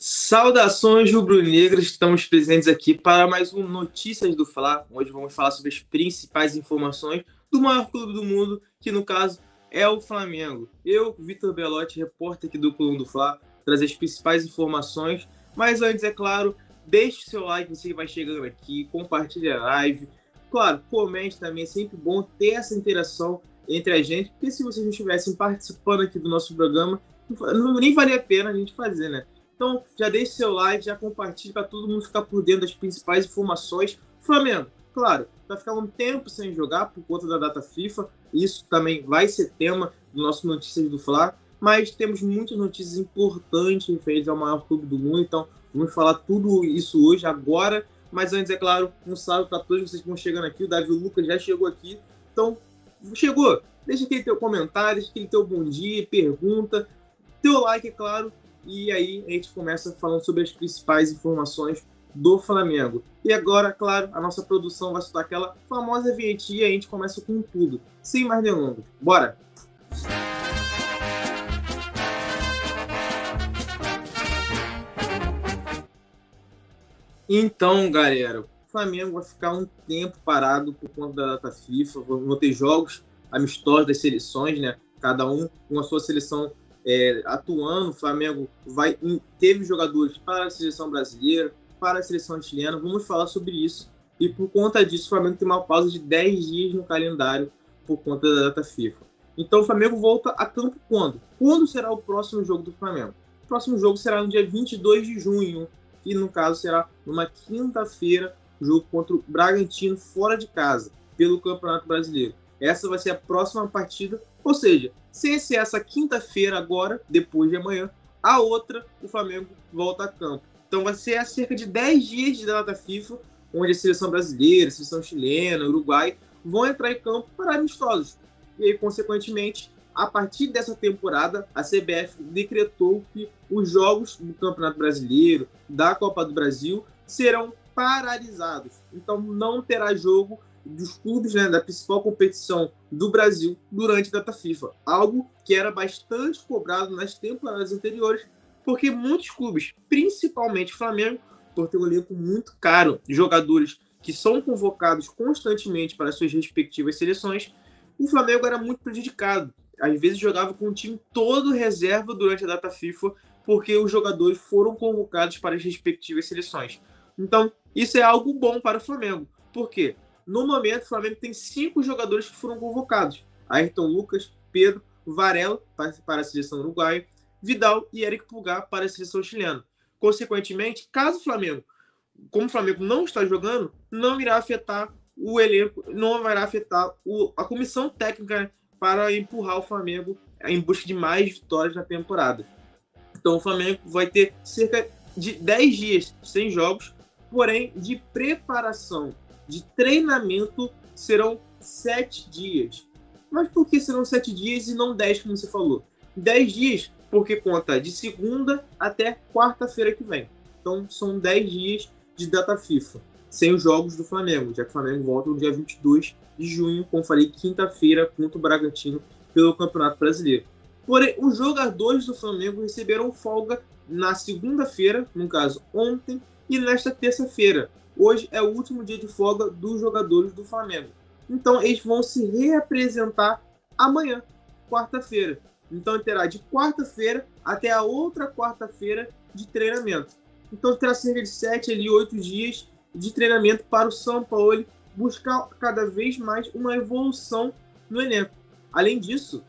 Saudações rubro-negras, estamos presentes aqui para mais um Notícias do Fla. Hoje vamos falar sobre as principais informações do maior clube do mundo, que no caso é o Flamengo. Eu, Vitor Belotti, repórter aqui do Clube do Fla, trazer as principais informações. Mas antes, é claro, deixe seu like, você vai chegando aqui, compartilhe a live. Claro, comente também, é sempre bom ter essa interação entre a gente, porque se vocês não estivessem participando aqui do nosso programa, nem valia a pena a gente fazer, né? Então, já deixe seu like, já compartilhe para todo mundo ficar por dentro das principais informações. Flamengo, claro, vai ficar um tempo sem jogar por conta da data FIFA. Isso também vai ser tema do nosso Notícias do Fla. Mas temos muitas notícias importantes referentes ao maior clube do mundo. Então, vamos falar tudo isso hoje, agora. Mas antes, é claro, um salve para todos vocês que vão chegando aqui. O Davi Lucas já chegou aqui. Então, chegou. Deixa aquele teu comentário, deixa aquele teu bom dia, pergunta. Teu like, é claro e aí a gente começa falando sobre as principais informações do Flamengo. E agora, claro, a nossa produção vai soltar aquela famosa vinhetinha e a gente começa com tudo. Sem mais delongas. Bora! Então, galera, o Flamengo vai ficar um tempo parado por conta da data FIFA. Vão ter jogos amistosos das seleções, né? Cada um com a sua seleção é, atuando, o Flamengo vai teve jogadores para a seleção brasileira, para a seleção chilena. Vamos falar sobre isso. E por conta disso, o Flamengo tem uma pausa de 10 dias no calendário por conta da data FIFA. Então o Flamengo volta a campo quando? Quando será o próximo jogo do Flamengo? O próximo jogo será no dia 22 de junho, que no caso será numa quinta-feira, jogo contra o Bragantino fora de casa, pelo Campeonato Brasileiro. Essa vai ser a próxima partida, ou seja, se ser essa quinta-feira agora, depois de amanhã, a outra, o Flamengo volta a campo. Então vai ser há cerca de 10 dias de data FIFA, onde a seleção brasileira, a seleção chilena, Uruguai vão entrar em campo para amistosos. E aí, consequentemente, a partir dessa temporada, a CBF decretou que os jogos do Campeonato Brasileiro, da Copa do Brasil, serão paralisados. Então não terá jogo dos clubes né, da principal competição do Brasil durante a data FIFA. Algo que era bastante cobrado nas temporadas anteriores, porque muitos clubes, principalmente Flamengo, por ter um elenco muito caro jogadores que são convocados constantemente para suas respectivas seleções, o Flamengo era muito prejudicado. Às vezes jogava com o time todo reserva durante a data FIFA, porque os jogadores foram convocados para as respectivas seleções. Então, isso é algo bom para o Flamengo. Por quê? No momento, o Flamengo tem cinco jogadores que foram convocados: Ayrton Lucas, Pedro, Varela para a seleção uruguaia, Vidal e Eric Pulgar para a seleção chilena. Consequentemente, caso o Flamengo, como o Flamengo não está jogando, não irá afetar o elenco, não vai afetar o, a comissão técnica para empurrar o Flamengo em busca de mais vitórias na temporada. Então o Flamengo vai ter cerca de 10 dias sem jogos, porém de preparação de treinamento serão sete dias. Mas por que serão sete dias e não dez, como você falou? Dez dias, porque conta de segunda até quarta-feira que vem. Então são dez dias de data FIFA, sem os jogos do Flamengo, já que o Flamengo volta no dia 22 de junho, como falei, quinta-feira, contra o Bragantino pelo Campeonato Brasileiro. Porém, os jogadores do Flamengo receberam folga na segunda-feira, no caso ontem, e nesta terça-feira, hoje é o último dia de folga dos jogadores do Flamengo. Então eles vão se reapresentar amanhã, quarta-feira. Então terá de quarta-feira até a outra quarta-feira de treinamento. Então terá cerca de sete ali oito dias de treinamento para o São Paulo buscar cada vez mais uma evolução no elenco. Além disso,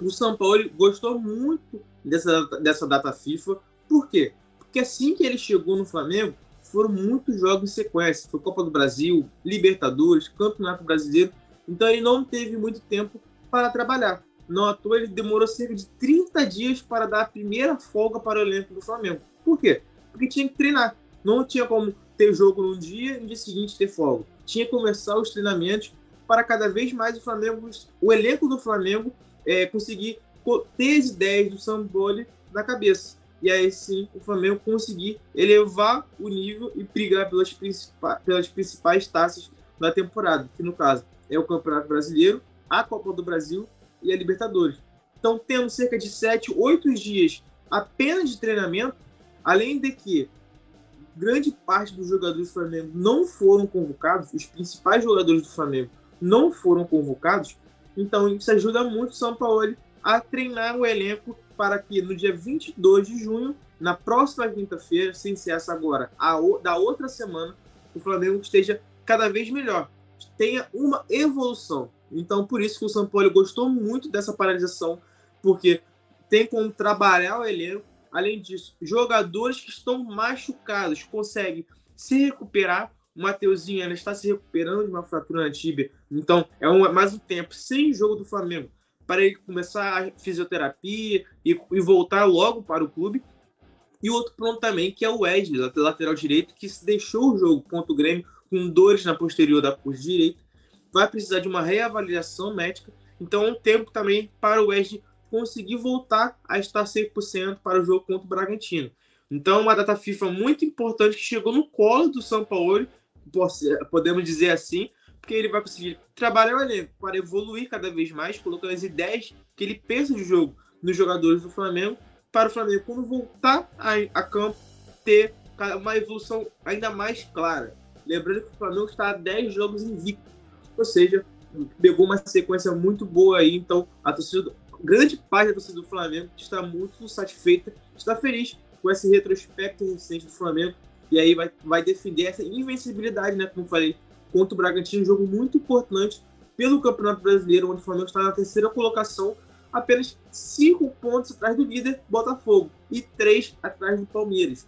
o São Paulo gostou muito dessa, dessa data FIFA. Por quê? Porque assim que ele chegou no Flamengo, foram muitos jogos em sequência. Foi Copa do Brasil, Libertadores, Campeonato Brasileiro. Então ele não teve muito tempo para trabalhar. Não à toa, ele demorou cerca de 30 dias para dar a primeira folga para o elenco do Flamengo. Por quê? Porque tinha que treinar. Não tinha como ter jogo num dia e no dia seguinte ter folga. Tinha que começar os treinamentos para cada vez mais o Flamengo, o elenco do Flamengo, é, conseguir ter as ideias do Samboli na cabeça e aí sim o Flamengo conseguir elevar o nível e brigar pelas, principais, pelas principais taças da temporada, que no caso é o Campeonato Brasileiro, a Copa do Brasil e a Libertadores. Então temos cerca de 7, 8 dias apenas de treinamento Além de que grande parte dos jogadores do Flamengo não foram convocados, os principais jogadores do Flamengo não foram convocados, então isso ajuda muito o São Paulo a treinar o elenco para que no dia 22 de junho, na próxima quinta-feira, sem ser essa agora, a, da outra semana, o Flamengo esteja cada vez melhor, tenha uma evolução. Então, por isso que o São Paulo gostou muito dessa paralisação, porque tem como trabalhar o elenco. Além disso, jogadores que estão machucados conseguem se recuperar. O Mateuzinho ainda está se recuperando de uma fratura na tíbia. Então, é um, mais um tempo sem jogo do Flamengo para ele começar a fisioterapia e, e voltar logo para o clube. E outro ponto também, que é o Wesley, lateral direito, que deixou o jogo contra o Grêmio com dores na posterior da coxa direita. Vai precisar de uma reavaliação médica. Então, é um tempo também para o Wesley conseguir voltar a estar 100% para o jogo contra o Bragantino. Então, uma data FIFA muito importante que chegou no colo do São Paulo, podemos dizer assim, porque ele vai conseguir trabalhar o elenco para evoluir cada vez mais, colocando as ideias que ele pensa de jogo nos jogadores do Flamengo, para o Flamengo, quando voltar a, a campo, ter uma evolução ainda mais clara. Lembrando que o Flamengo está a 10 jogos invicto, ou seja, pegou uma sequência muito boa aí, então a torcida grande parte da torcida do Flamengo está muito satisfeita, está feliz com esse retrospecto recente do Flamengo e aí vai, vai defender essa invencibilidade, né? Como falei, contra o Bragantino, um jogo muito importante pelo Campeonato Brasileiro, onde o Flamengo está na terceira colocação, apenas cinco pontos atrás do líder Botafogo e três atrás do Palmeiras.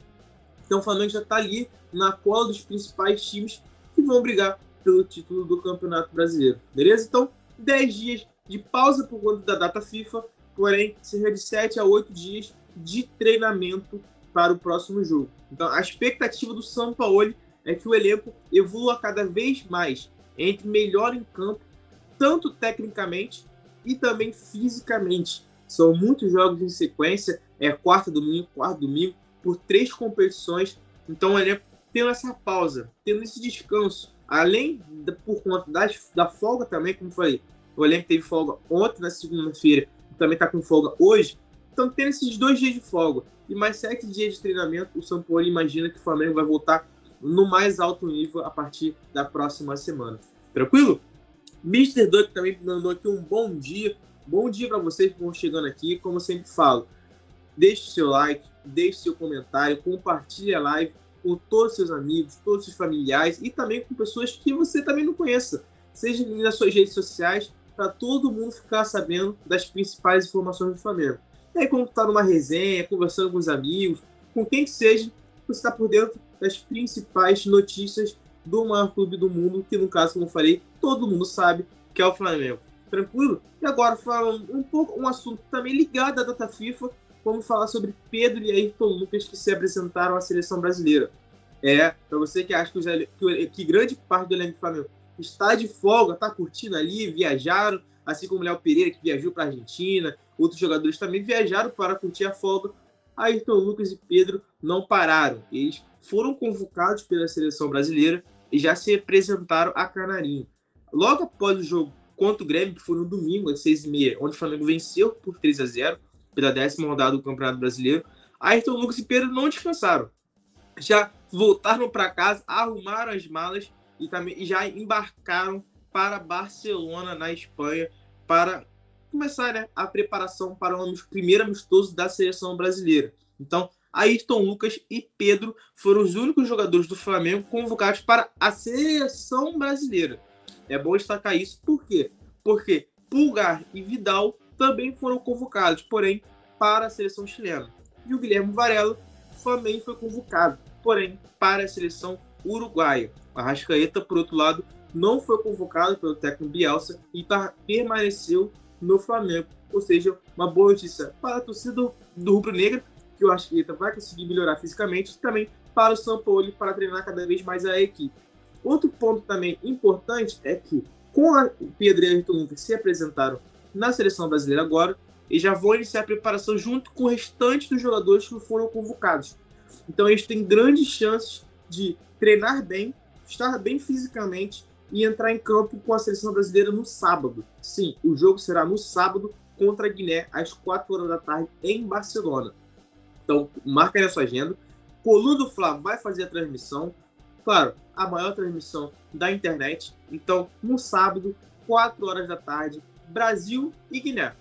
Então o Flamengo já está ali na cola dos principais times que vão brigar pelo título do Campeonato Brasileiro, beleza? Então, 10 dias de pausa por conta da data FIFA, porém, cerca de 7 a 8 dias de treinamento para o próximo jogo. Então, a expectativa do São Paulo é que o elenco evolua cada vez mais, entre melhor em campo, tanto tecnicamente e também fisicamente. São muitos jogos em sequência, é quarta domingo, quarto domingo, por três competições. Então, o elenco tendo essa pausa, tendo esse descanso, além da, por conta das, da folga também, como falei, o elenco teve folga ontem, na segunda-feira, também está com folga hoje. Então, tendo esses dois dias de folga e mais sete dias de treinamento, o São Paulo imagina que o Flamengo vai voltar no mais alto nível a partir da próxima semana. Tranquilo? Mr. Duck também mandou aqui um bom dia. Bom dia para vocês que estão chegando aqui. Como eu sempre falo, deixe seu like, deixe seu comentário, compartilhe a live com todos os seus amigos, todos os seus familiares e também com pessoas que você também não conheça. Seja nas suas redes sociais, para todo mundo ficar sabendo das principais informações do Flamengo. E aí, quando está numa resenha, conversando com os amigos, com quem que seja, você está por dentro das principais notícias do maior clube do mundo, que no caso, como eu falei, todo mundo sabe que é o Flamengo. Tranquilo? E agora, falando um pouco, um assunto também ligado à data FIFA, vamos falar sobre Pedro e Ayrton Lucas que se apresentaram à seleção brasileira. É, para você que acha que, que, que grande parte do elenco do Flamengo está de folga, está curtindo ali, viajaram, assim como o Léo Pereira, que viajou para a Argentina, outros jogadores também viajaram para curtir a folga. Ayrton Lucas e Pedro não pararam. Eles foram convocados pela seleção brasileira e já se apresentaram a Canarinho. Logo após o jogo contra o Grêmio, que foi no domingo, às 6h30, onde o Flamengo venceu por 3 a 0 pela décima rodada do Campeonato Brasileiro, Ayrton Lucas e Pedro não descansaram. Já voltaram para casa, arrumaram as malas e também já embarcaram para Barcelona, na Espanha, para começar né, a preparação para o primeiro amistoso da seleção brasileira. Então, Ayrton Lucas e Pedro foram os únicos jogadores do Flamengo convocados para a seleção brasileira. É bom destacar isso, por quê? Porque Pulgar e Vidal também foram convocados, porém, para a seleção chilena. E o Guilherme Varela também foi convocado, porém, para a seleção uruguaia. Arrascaeta, por outro lado, não foi convocado pelo técnico Bielsa e permaneceu no Flamengo. Ou seja, uma boa notícia para a torcida do Rubro Negra, que o Arrascaeta vai conseguir melhorar fisicamente, também para o São Paulo para treinar cada vez mais a equipe. Outro ponto também importante é que, com a Pedro e Ayrton Lucas se apresentaram na seleção brasileira agora, e já vão iniciar a preparação junto com o restante dos jogadores que foram convocados. Então eles têm grandes chances de treinar bem, estar bem fisicamente e entrar em campo com a seleção brasileira no sábado. Sim, o jogo será no sábado contra a Guiné às 4 horas da tarde em Barcelona. Então, marca aí na sua agenda. Coluna do Fla vai fazer a transmissão. Claro, a maior transmissão da internet. Então, no sábado, 4 horas da tarde, Brasil e Guiné.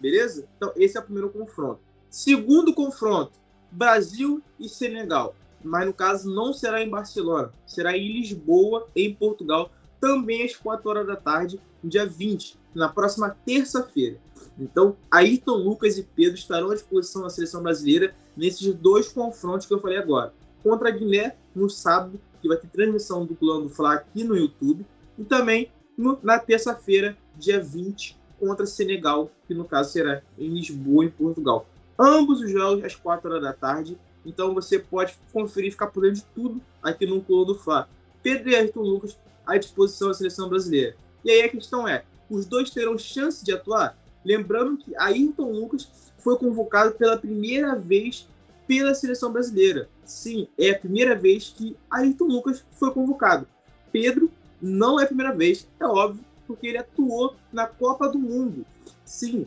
Beleza? Então, esse é o primeiro confronto. Segundo confronto, Brasil e Senegal. Mas no caso não será em Barcelona, será em Lisboa, em Portugal, também às 4 horas da tarde, dia 20, na próxima terça-feira. Então, Ayrton Lucas e Pedro estarão à disposição da seleção brasileira nesses dois confrontos que eu falei agora. Contra a Guiné, no sábado, que vai ter transmissão do plano Fla aqui no YouTube, e também no, na terça-feira, dia 20, contra Senegal, que no caso será em Lisboa, em Portugal. Ambos os jogos às 4 horas da tarde, então você pode conferir ficar por dentro de tudo aqui no Colo do Fla. Pedro e Ayrton Lucas à disposição da seleção brasileira. E aí a questão é, os dois terão chance de atuar? Lembrando que Ayrton Lucas foi convocado pela primeira vez pela seleção brasileira. Sim, é a primeira vez que Ayrton Lucas foi convocado. Pedro não é a primeira vez, é óbvio, porque ele atuou na Copa do Mundo. Sim,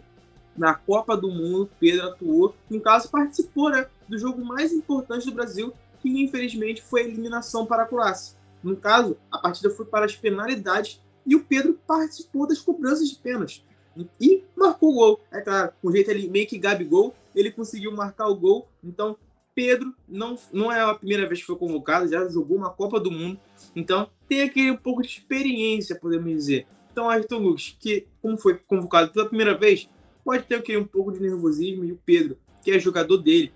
na Copa do Mundo, Pedro atuou, no caso participou né, do jogo mais importante do Brasil, que infelizmente foi a eliminação para a Croácia. No caso, a partida foi para as penalidades e o Pedro participou das cobranças de pênaltis e marcou o gol. É claro, com jeito ele meio que Gabigol, ele conseguiu marcar o gol. Então, Pedro não, não é a primeira vez que foi convocado, já jogou uma Copa do Mundo. Então, tem aquele um pouco de experiência, podemos dizer. Então, Ayrton Lucas, que como foi convocado pela primeira vez, pode ter aquele um pouco de nervosismo. E o Pedro, que é jogador dele,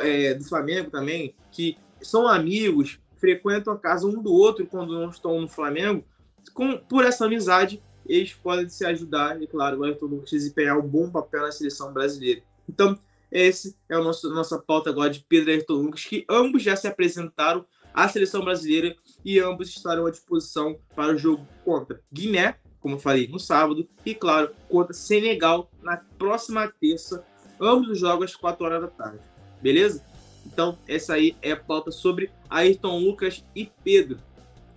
é, do Flamengo também, que são amigos, frequentam a casa um do outro quando não estão no Flamengo. Com, por essa amizade, eles podem se ajudar e, claro, o Ayrton Lucas desempenhar um bom papel na seleção brasileira. Então, esse é o nosso nossa pauta agora de Pedro e Ayrton Lucas, que ambos já se apresentaram à seleção brasileira e ambos estarão à disposição para o jogo contra Guiné, como eu falei, no sábado, e, claro, contra Senegal na próxima terça, ambos os jogos às 4 horas da tarde. Beleza? Então, essa aí é a pauta sobre Ayrton Lucas e Pedro.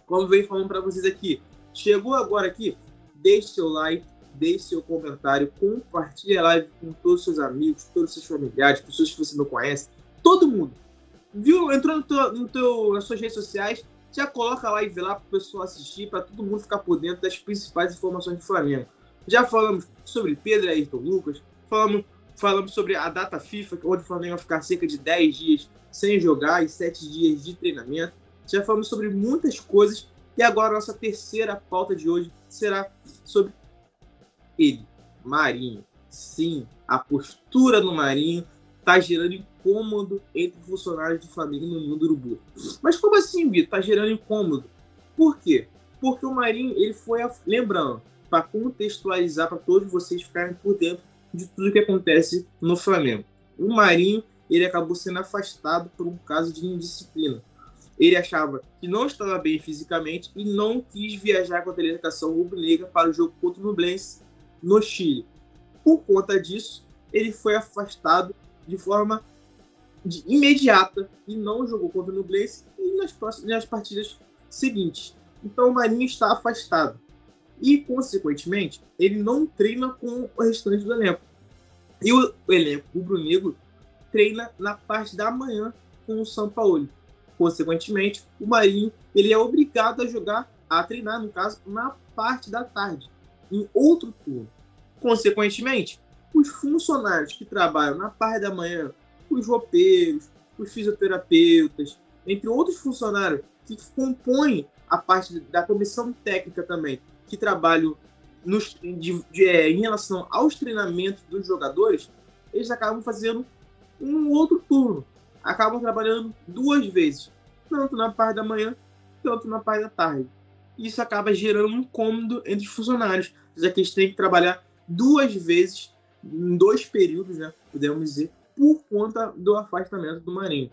Como eu venho falando para vocês aqui, chegou agora aqui, deixe seu like, deixe seu comentário, compartilhe a live com todos os seus amigos, todos os seus familiares, pessoas que você não conhece, todo mundo. Viu? Entrou no teu, no teu, nas suas redes sociais, já coloca a live lá para o pessoal assistir, para todo mundo ficar por dentro das principais informações do Flamengo. Já falamos sobre Pedro Ayrton Lucas, falamos, falamos sobre a data FIFA, onde o Flamengo vai ficar cerca de 10 dias sem jogar e 7 dias de treinamento. Já falamos sobre muitas coisas e agora a nossa terceira pauta de hoje será sobre ele, Marinho. Sim, a postura do Marinho está gerando incômodo entre funcionários do Flamengo no mundo urubu. Mas como assim, Vitor? Está gerando incômodo. Por quê? Porque o Marinho, ele foi, lembrando, para contextualizar para todos vocês ficarem por dentro de tudo que acontece no Flamengo. O Marinho, ele acabou sendo afastado por um caso de indisciplina ele achava que não estava bem fisicamente e não quis viajar com a delegação rubro-negra para o jogo contra o Nublense no Chile. Por conta disso, ele foi afastado de forma de imediata e não jogou contra o Nublense e nas, próximas, nas partidas seguintes. Então o Marinho está afastado. E, consequentemente, ele não treina com o restante do elenco. E o, elenco rubro-negro treina na parte da manhã com o São Paulo. Consequentemente, o Marinho ele é obrigado a jogar, a treinar, no caso, na parte da tarde, em outro turno. Consequentemente, os funcionários que trabalham na parte da manhã, os roupeiros, os fisioterapeutas, entre outros funcionários que compõem a parte da comissão técnica também, que trabalham nos, de, de, é, em relação aos treinamentos dos jogadores, eles acabam fazendo um outro turno acabam trabalhando duas vezes, tanto na parte da manhã quanto na parte da tarde. Isso acaba gerando um incômodo entre os funcionários, já que eles têm que trabalhar duas vezes em dois períodos, né, podemos dizer, por conta do afastamento do Marinho.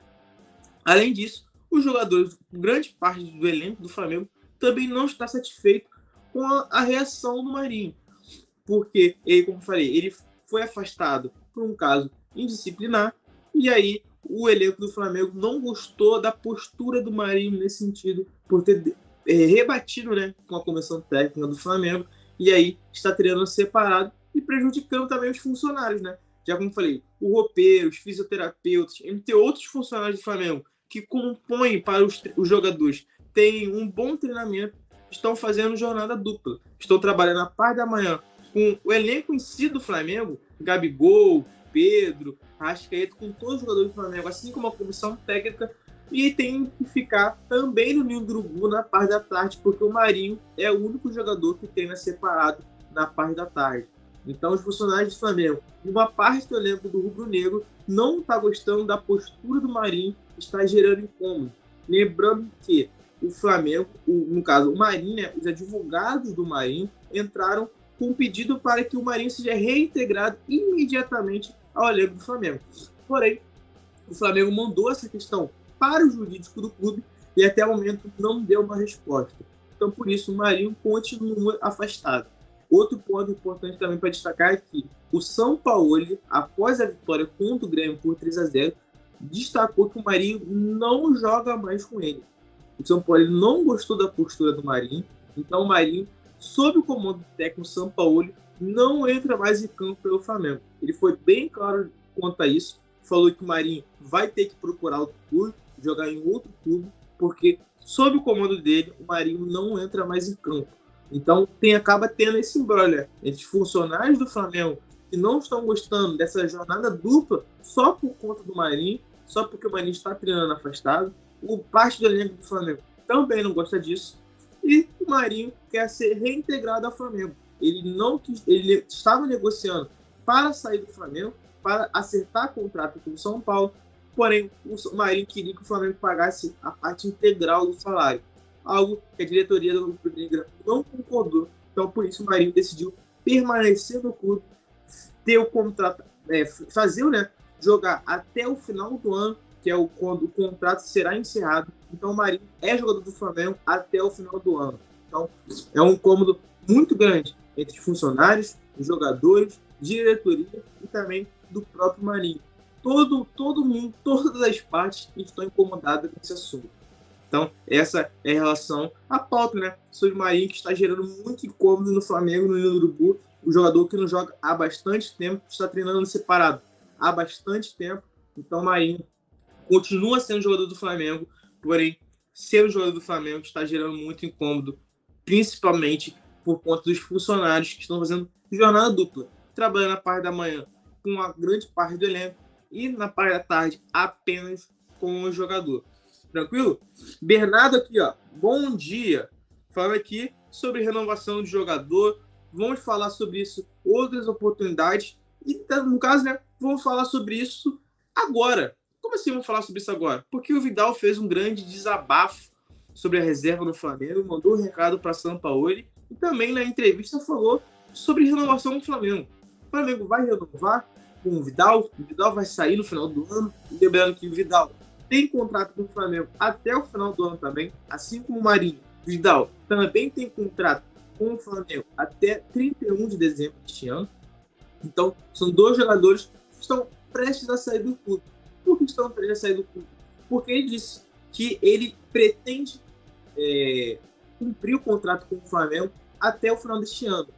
Além disso, os jogadores, grande parte do elenco do Flamengo, também não está satisfeito com a, a reação do Marinho, porque ele, como falei, ele foi afastado por um caso indisciplinar e aí o elenco do Flamengo não gostou da postura do Marinho nesse sentido, por ter é, rebatido né, com a comissão técnica do Flamengo, e aí está treinando separado e prejudicando também os funcionários, né? já como falei, o roupeiro, os fisioterapeutas, entre outros funcionários do Flamengo, que compõem para os, os jogadores, têm um bom treinamento, estão fazendo jornada dupla. Estão trabalhando a parte da manhã com o elenco em si do Flamengo, Gabigol, Pedro, Rascaeta, com todos os jogadores do Flamengo, assim como a comissão técnica, e tem que ficar também no Ninho do na parte da tarde, porque o Marinho é o único jogador que treina separado na parte da tarde. Então, os funcionários do Flamengo, uma parte do elenco do Rubro Negro, não está gostando da postura do Marinho, está gerando incômodo. Lembrando que o Flamengo, o, no caso o Marinho, né, os advogados do Marinho entraram com um pedido para que o Marinho seja reintegrado imediatamente ao elenco do Flamengo. Porém, o Flamengo mandou essa questão para o jurídico do clube e até o momento não deu uma resposta. Então, por isso, o Marinho continua afastado. Outro ponto importante também para destacar é que o São Paulo, após a vitória contra o Grêmio por 3 a 0 destacou que o Marinho não joga mais com ele. O São Paulo não gostou da postura do Marinho, então o Marinho, sob o comando do técnico São Paulo, não entra mais em campo pelo Flamengo. Ele foi bem claro quanto a isso, falou que o Marinho vai ter que procurar outro clube, jogar em outro clube, porque sob o comando dele, o Marinho não entra mais em campo. Então tem acaba tendo esse embrolho entre funcionários do Flamengo que não estão gostando dessa jornada dupla só por conta do Marinho, só porque o Marinho está treinando afastado. O parte do elenco do Flamengo também não gosta disso. E o Marinho quer ser reintegrado ao Flamengo. Ele não ele estava negociando para sair do Flamengo, para acertar contrato com o São Paulo. Porém, o Marinho queria que o Flamengo pagasse a parte integral do salário algo que a diretoria do Negra não concordou. Então, por isso, o Marinho decidiu permanecer no clube, ter o contrato, é, fazer, né, jogar até o final do ano, que é o, quando o contrato será encerrado. Então, o Marinho é jogador do Flamengo até o final do ano. Então, é um cômodo muito grande entre funcionários, jogadores, diretoria e também do próprio Marinho. Todo, todo mundo, todas as partes estão incomodadas com esse assunto. Então, essa é a relação à pauta, né? Sobre o Marinho, que está gerando muito incômodo no Flamengo, no Nilo Urubu. O jogador que não joga há bastante tempo, está treinando separado há bastante tempo. Então, o Marinho continua sendo jogador do Flamengo, porém, ser o jogador do Flamengo está gerando muito incômodo, principalmente por conta dos funcionários que estão fazendo jornada dupla, trabalhando na parte da manhã com uma grande parte do elenco e na parte da tarde apenas com o jogador. Tranquilo? Bernardo aqui, ó. Bom dia. Falando aqui sobre renovação de jogador. Vamos falar sobre isso, outras oportunidades. E, tá, no caso, né, vamos falar sobre isso agora. Como assim vamos falar sobre isso agora? Porque o Vidal fez um grande desabafo sobre a reserva no Flamengo, mandou um recado para São Paulo e também na entrevista falou sobre renovação do Flamengo. O Flamengo vai renovar com o Vidal, o Vidal vai sair no final do ano. Lembrando que o Vidal tem contrato com o Flamengo até o final do ano também, assim como o Marinho. Vidal também tem contrato com o Flamengo até 31 de dezembro deste ano. Então, são dois jogadores que estão prestes a sair do clube. Por que estão prestes a sair do clube? Porque ele disse que ele pretende é, cumprir o contrato com o Flamengo até o final deste ano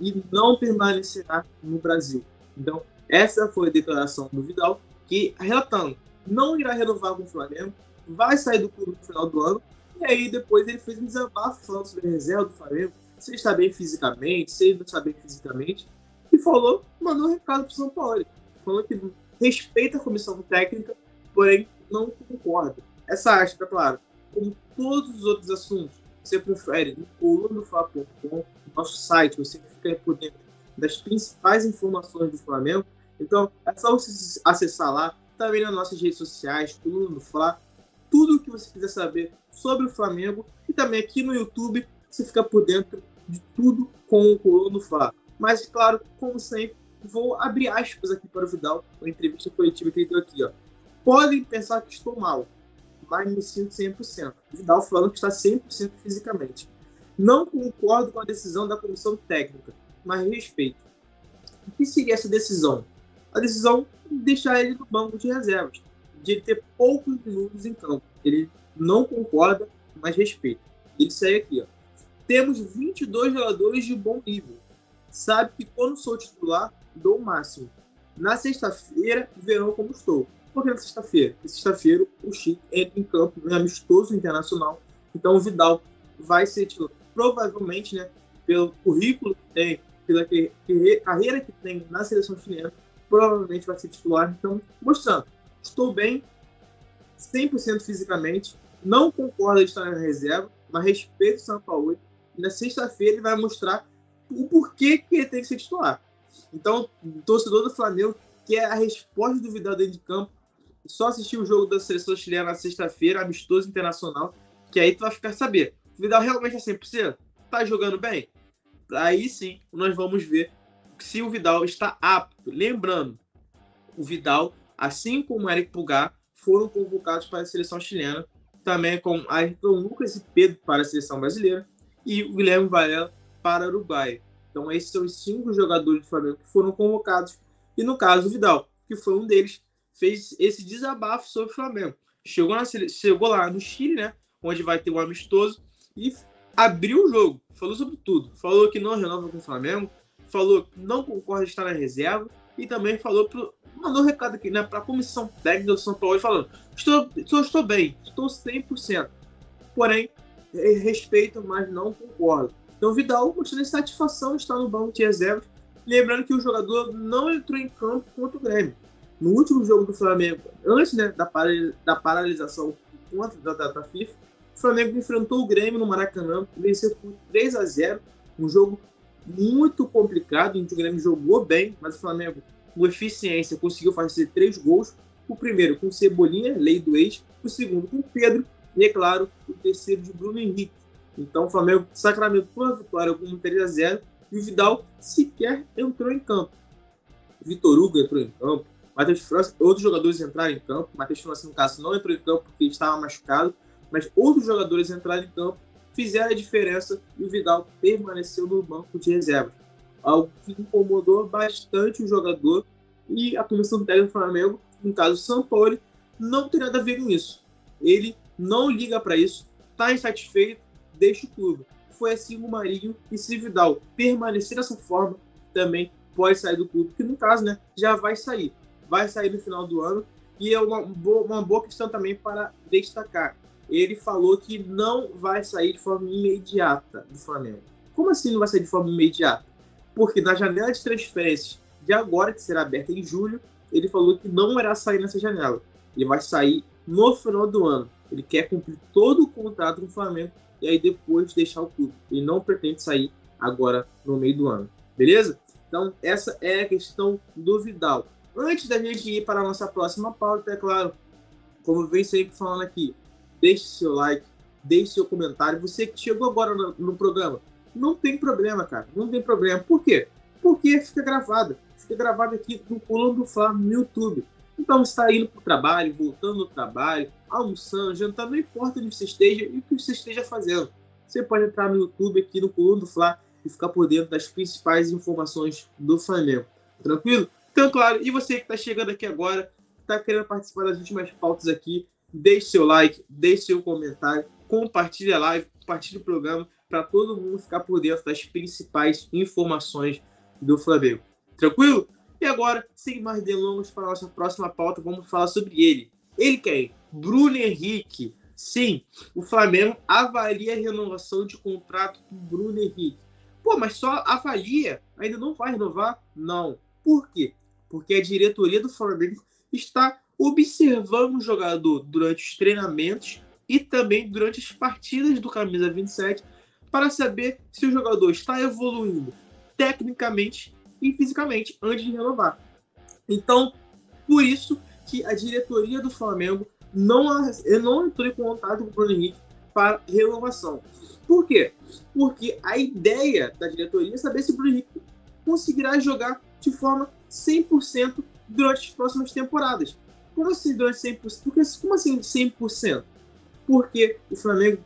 e não permanecerá no Brasil. Então, essa foi a declaração do Vidal, que, relatando, não irá renovar com o Flamengo, vai sair do clube no final do ano. E aí depois ele fez um desabafo falando sobre a reserva do Flamengo, se está bem fisicamente, se ele não está bem fisicamente. E falou, mandou um recado para o São Paulo. Falou que respeita a comissão técnica, porém não concorda. Essa arte, tá claro, como todos os outros assuntos, você confere no colunofla.com, nosso site, você fica por dentro das principais informações do Flamengo. Então, é só você acessar lá, também nas nossas redes sociais, Coluna do Fla, tudo o que você quiser saber sobre o Flamengo e também aqui no YouTube você fica por dentro de tudo com o Coluna do Fla. Mas, claro, como sempre, vou abrir aspas aqui para o Vidal, uma entrevista coletiva que ele deu aqui. Ó. Podem pensar que estou mal, mas me sinto 100%. O Vidal falando que está 100% fisicamente. Não concordo com a decisão da comissão técnica, mas respeito. O que seria essa decisão? A decisão deixar ele no banco de reservas, de ele ter poucos minutos em campo. Ele não concorda, mas respeita. Ele segue aqui, ó. Temos 22 jogadores de bom nível. Sabe que quando sou titular, dou o máximo. Na sexta-feira, verão como estou. Por que na sexta-feira? Sexta-feira o Chico entra em campo no amistoso internacional. Então o Vidal vai ser titular. Provavelmente, né, pelo currículo que tem, pela carreira que tem na seleção chilena, provavelmente vai ser titular. Então, mostrando, estou bem, 100% fisicamente, não concordo de estar na reserva, mas respeito o São Paulo. E na sexta-feira ele vai mostrar o porquê que ele tem que ser titular. Então, torcedor do Flamengo quer a resposta do Vidal dentro de campo. Só assistir o jogo da seleção chilena na sexta-feira, amistoso internacional, que aí tu vai ficar saber. O Vidal realmente é 100%? Tá jogando bem? Aí sim, nós vamos ver se o Vidal está apto. Lembrando, o Vidal, assim como o Eric Pulgar, foram convocados para a seleção chilena, também com Ayrton Lucas e Pedro para a seleção brasileira e o Guilherme Varela para o Uruguai. Então esses são os cinco jogadores do Flamengo que foram convocados e no caso o Vidal, que foi um deles, fez esse desabafo sobre o Flamengo. Chegou, na, chegou lá no Chile, né, onde vai ter um amistoso e abriu o jogo, falou sobre tudo. Falou que não renova com o Flamengo, falou que não concorda estar na reserva e também falou pro, mandou um recado aqui né, para a comissão técnica do São Paulo falando: estou, estou, bem, estou 100%. Porém, respeito, mas não concordo. Então, Vidal mostrando satisfação de estar no banco de reservas. Lembrando que o jogador não entrou em campo contra o Grêmio. No último jogo do Flamengo, antes né, da, da paralisação contra da data FIFA, o Flamengo enfrentou o Grêmio no Maracanã, venceu por 3 a 0 um jogo muito complicado, onde o Grêmio jogou bem, mas o Flamengo, com eficiência, conseguiu fazer três gols. O primeiro com Cebolinha, lei do ex, o segundo com Pedro, e, é claro, o terceiro de Bruno Henrique. Então o Flamengo sacramentou a vitória com 3 a 0 e o Vidal sequer entrou em campo. Vitor Hugo entrou em campo, Matheus França, outros jogadores entraram em campo. Matheus França, no caso, não entrou em campo porque estava machucado, mas outros jogadores entraram em campo, fizeram a diferença e o Vidal permaneceu no banco de reservas. Algo que incomodou bastante o jogador e a comissão técnica do Flamengo, no caso Paulo, não tem nada a ver com isso. Ele não liga para isso, está insatisfeito, deixa o clube. Foi assim o Marinho e se Vidal permanecer dessa forma, também pode sair do clube, que no caso, né, já vai sair. Vai sair no final do ano e é uma uma boa questão também para destacar. Ele falou que não vai sair de forma imediata do Flamengo. Como assim não vai sair de forma imediata? Porque na janela de transferências de agora, que será aberta em julho, ele falou que não irá sair nessa janela. Ele vai sair no final do ano. Ele quer cumprir todo o contrato com o Flamengo e aí depois deixar o clube. Ele não pretende sair agora no meio do ano. Beleza? Então, essa é a questão do Vidal. Antes da gente ir para a nossa próxima pauta, é claro, como eu venho sempre falando aqui, deixe seu like, deixe seu comentário. Você que chegou agora no, no programa, não tem problema, cara. Não tem problema. Por quê? Porque fica gravado. Fica gravado aqui no Pulando do Fla no YouTube. Então, você está indo para o trabalho, voltando do trabalho, almoçando, jantando, não importa onde você esteja e o que você esteja fazendo. Você pode entrar no YouTube aqui no Coluna do Fla e ficar por dentro das principais informações do Flamengo. Tranquilo? Então, claro, e você que está chegando aqui agora, está querendo participar das últimas pautas aqui, deixe seu like, deixe seu comentário, compartilhe a live, compartilhe o programa para todo mundo ficar por dentro das principais informações do Flamengo. Tranquilo? E agora, sem mais delongas, para a nossa próxima pauta, vamos falar sobre ele. Ele quem? Bruno Henrique. Sim, o Flamengo avalia a renovação de contrato com Bruno Henrique. Pô, mas só avalia, ainda não vai renovar? Não. Por quê? Porque a diretoria do Flamengo está observando o jogador durante os treinamentos e também durante as partidas do Camisa 27 para saber se o jogador está evoluindo tecnicamente e fisicamente antes de renovar. Então, por isso que a diretoria do Flamengo não, não entrou em contato com o Bruno Henrique para renovação. Por quê? Porque a ideia da diretoria é saber se o Bruno Henrique conseguirá jogar de forma 100% durante as próximas temporadas. Como assim durante 100%? Porque, como assim 100%? Porque o Flamengo,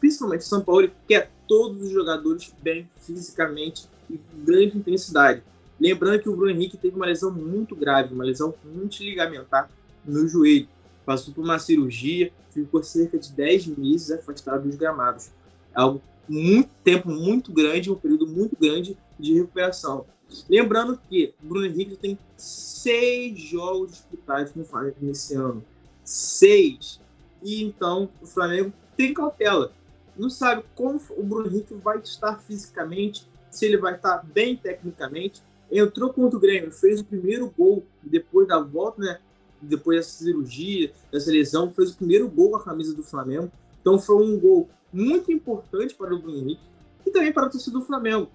principalmente o São Paulo, quer todos os jogadores bem fisicamente e com grande intensidade. Lembrando que o Bruno Henrique teve uma lesão muito grave, uma lesão multiligamentar no joelho. Passou por uma cirurgia, ficou cerca de 10 meses afastado dos gramados. Algo muito tempo muito grande, um período muito grande de recuperação. Lembrando que Bruno Henrique tem seis jogos disputados no Flamengo nesse ano. Seis. E então o Flamengo tem cautela. Não sabe como o Bruno Henrique vai estar fisicamente, se ele vai estar bem tecnicamente. Entrou contra o Grêmio, fez o primeiro gol depois da volta, né? Depois dessa cirurgia, dessa lesão, fez o primeiro gol com a camisa do Flamengo. Então foi um gol muito importante para o Bruno Henrique e também para a torcida do Flamengo,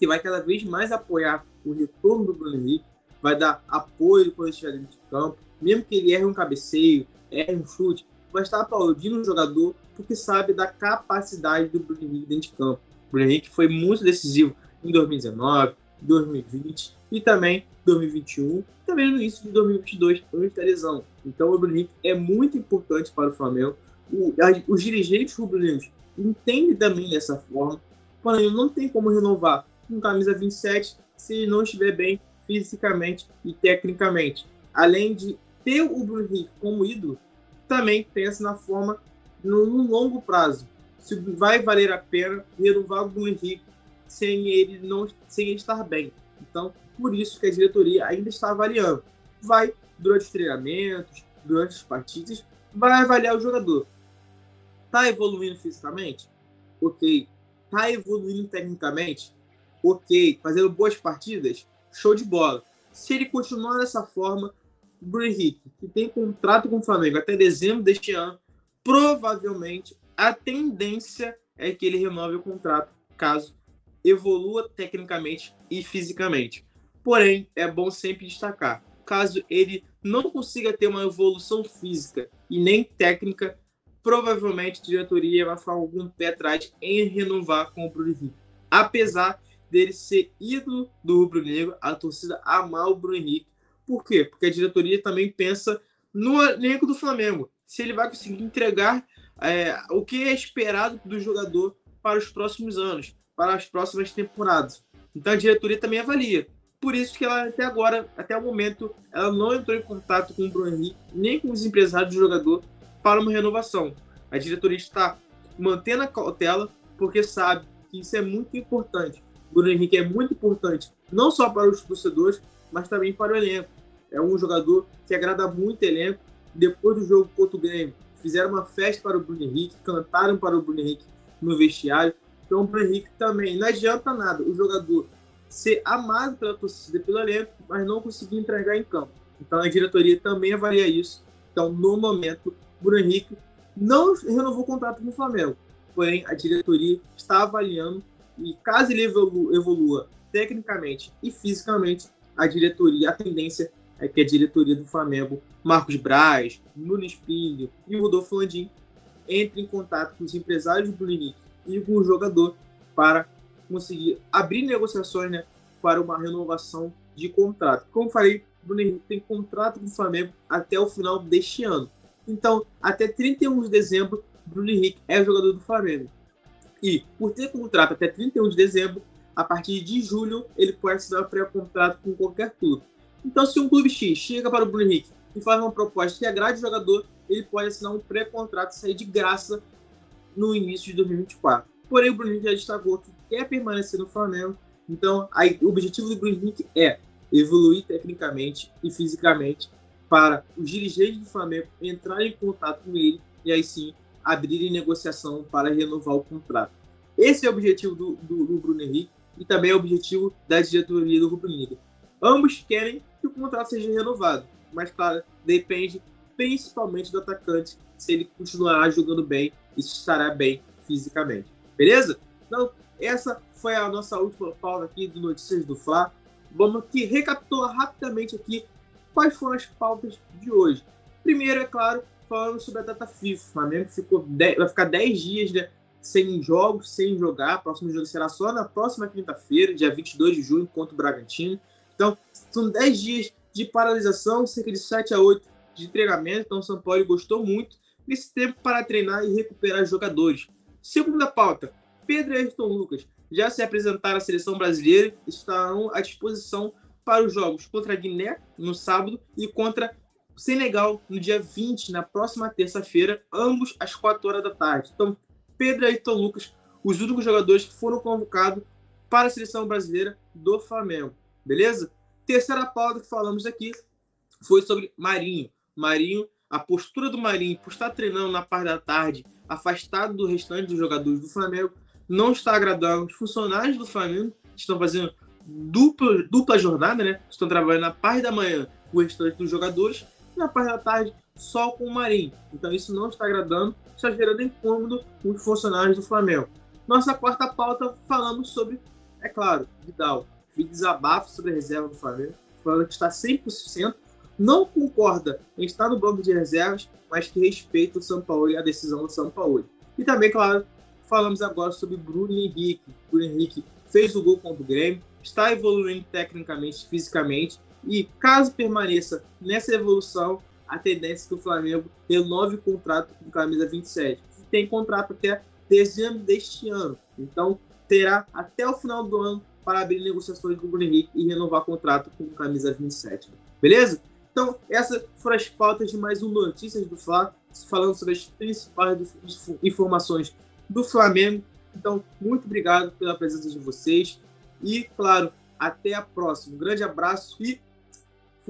que vai cada vez mais apoiar o retorno do Bruno Henrique, vai dar apoio quando estiver dentro de campo, mesmo que ele erre um cabeceio, erre um chute, vai estar aplaudindo o jogador porque sabe da capacidade do Bruno Henrique dentro de campo. O Bruno Henrique foi muito decisivo em 2019, 2020 e também 2021, também no início de 2022, antes da lesão. Então o Bruno Henrique é muito importante para o Flamengo. O, a, os dirigentes rubro-negros entendem também dessa forma. Flamengo não tem como renovar com camisa 27 se não estiver bem fisicamente e tecnicamente. Além de ter o Bruno Henrique como ídolo, também pensa na forma no longo prazo. Se vai valer a pena renovar o Bruno Henrique sem ele não sem ele estar bem. Então, por isso que a diretoria ainda está avaliando. Vai durante os treinamentos, durante as partidas, vai avaliar o jogador. Tá evoluindo fisicamente? Ok. Tá evoluindo tecnicamente? Ok. Fazendo boas partidas? Show de bola. Se ele continuar dessa forma, o Bruno Henrique, que tem contrato com o Flamengo até dezembro deste ano, provavelmente a tendência é que ele renove o contrato caso evolua tecnicamente e fisicamente. Porém, é bom sempre destacar, caso ele não consiga ter uma evolução física e nem técnica, provavelmente a diretoria vai falar algum pé atrás em renovar com o Bruno Henrique. Apesar dele ser ídolo do Rubro Negro, a torcida amar o Bruno Henrique. Por quê? Porque a diretoria também pensa no elenco do Flamengo. Se ele vai conseguir entregar é, o que é esperado do jogador para os próximos anos, para as próximas temporadas. Então a diretoria também avalia. Por isso que ela até agora, até o momento, ela não entrou em contato com o Bruno Henrique, nem com os empresários do jogador para uma renovação. A diretoria está mantendo a cautela porque sabe que isso é muito importante. Bruno Henrique é muito importante, não só para os torcedores, mas também para o elenco. É um jogador que agrada muito o elenco. Depois do jogo contra o Grêmio, fizeram uma festa para o Bruno Henrique, cantaram para o Bruno Henrique no vestiário. Então, o Bruno Henrique também não adianta nada o jogador ser amado pela torcida pelo elenco, mas não conseguir entregar em campo. Então, a diretoria também avalia isso. Então, no momento, Bruno Henrique não renovou o contrato com o Flamengo. Porém, a diretoria está avaliando e caso ele evolua, evolua tecnicamente e fisicamente, a diretoria, a tendência é que a diretoria do Flamengo, Marcos Braz, Nunes Pinho e Rodolfo Landim, entre em contato com os empresários do Henrique e com o jogador para conseguir abrir negociações né, para uma renovação de contrato. Como falei, o Bruno Henrique tem contrato com o Flamengo até o final deste ano. Então, até 31 de dezembro, Bruno Henrique é jogador do Flamengo. E, por ter contrato até 31 de dezembro, a partir de julho, ele pode assinar pré-contrato com qualquer clube. Então, se um clube X chega para o Bruno Henrique e faz uma proposta que agrade o jogador, ele pode assinar um pré-contrato e sair de graça no início de 2024. Porém, o Bruno Henrique já destacou que quer permanecer no Flamengo. Então, o objetivo do Bruno Henrique é evoluir tecnicamente e fisicamente para os dirigentes do Flamengo entrarem em contato com ele e aí sim abrirem negociação para renovar o contrato. Esse é o objetivo do, do, do Bruno Henrique e também é o objetivo da diretoria do Rubro Negro. Ambos querem que o contrato seja renovado, mas claro, depende principalmente do atacante se ele continuará jogando bem e estará bem fisicamente. Beleza? Então, essa foi a nossa última pauta aqui do Notícias do Fla. Vamos aqui recapitular rapidamente aqui quais foram as pautas de hoje. Primeiro, é claro, falando sobre a data FIFA. O Flamengo ficou vai ficar 10 dias né, sem jogos, sem jogar. O próximo jogo será só na próxima quinta-feira, dia 22 de junho, contra o Bragantino. Então, são 10 dias de paralisação, cerca de 7 a 8 de treinamento. Então, o São Paulo gostou muito desse tempo para treinar e recuperar jogadores. Segunda pauta: Pedro e Ayrton Lucas já se apresentaram à seleção brasileira e estarão à disposição para os jogos contra a Guiné no sábado e contra Senegal no dia 20, na próxima terça-feira, ambos às 4 horas da tarde. Então, Pedro e Ayrton Lucas, os únicos jogadores que foram convocados para a seleção brasileira do Flamengo. Beleza? Terceira pauta que falamos aqui foi sobre Marinho. Marinho, a postura do Marinho por estar treinando na parte da tarde, afastado do restante dos jogadores do Flamengo, não está agradando os funcionários do Flamengo, que estão fazendo dupla, dupla jornada, né? Estão trabalhando na parte da manhã com o restante dos jogadores na parte da tarde só com o Marinho. Então isso não está agradando, está gerando incômodo os funcionários do Flamengo. Nossa quarta pauta falamos sobre, é claro, Vidal. Vi desabafo sobre a reserva do Flamengo, falando que está 100%, não concorda em estar no banco de reservas, mas que respeita o São Paulo e a decisão do São Paulo. E também, claro, falamos agora sobre Bruno Henrique. Bruno Henrique fez o gol contra o Grêmio, está evoluindo tecnicamente, fisicamente, e caso permaneça nessa evolução, a tendência é que o Flamengo renove o contrato com camisa 27. Tem contrato até dezembro deste ano. Então, terá até o final do ano para abrir negociações com o Bruno Henrique e renovar contrato com camisa 27. Beleza? Então, essas foram as pautas de mais um Notícias do Fla, falando sobre as principais informações do Flamengo. Então, muito obrigado pela presença de vocês. E, claro, até a próxima. Um grande abraço e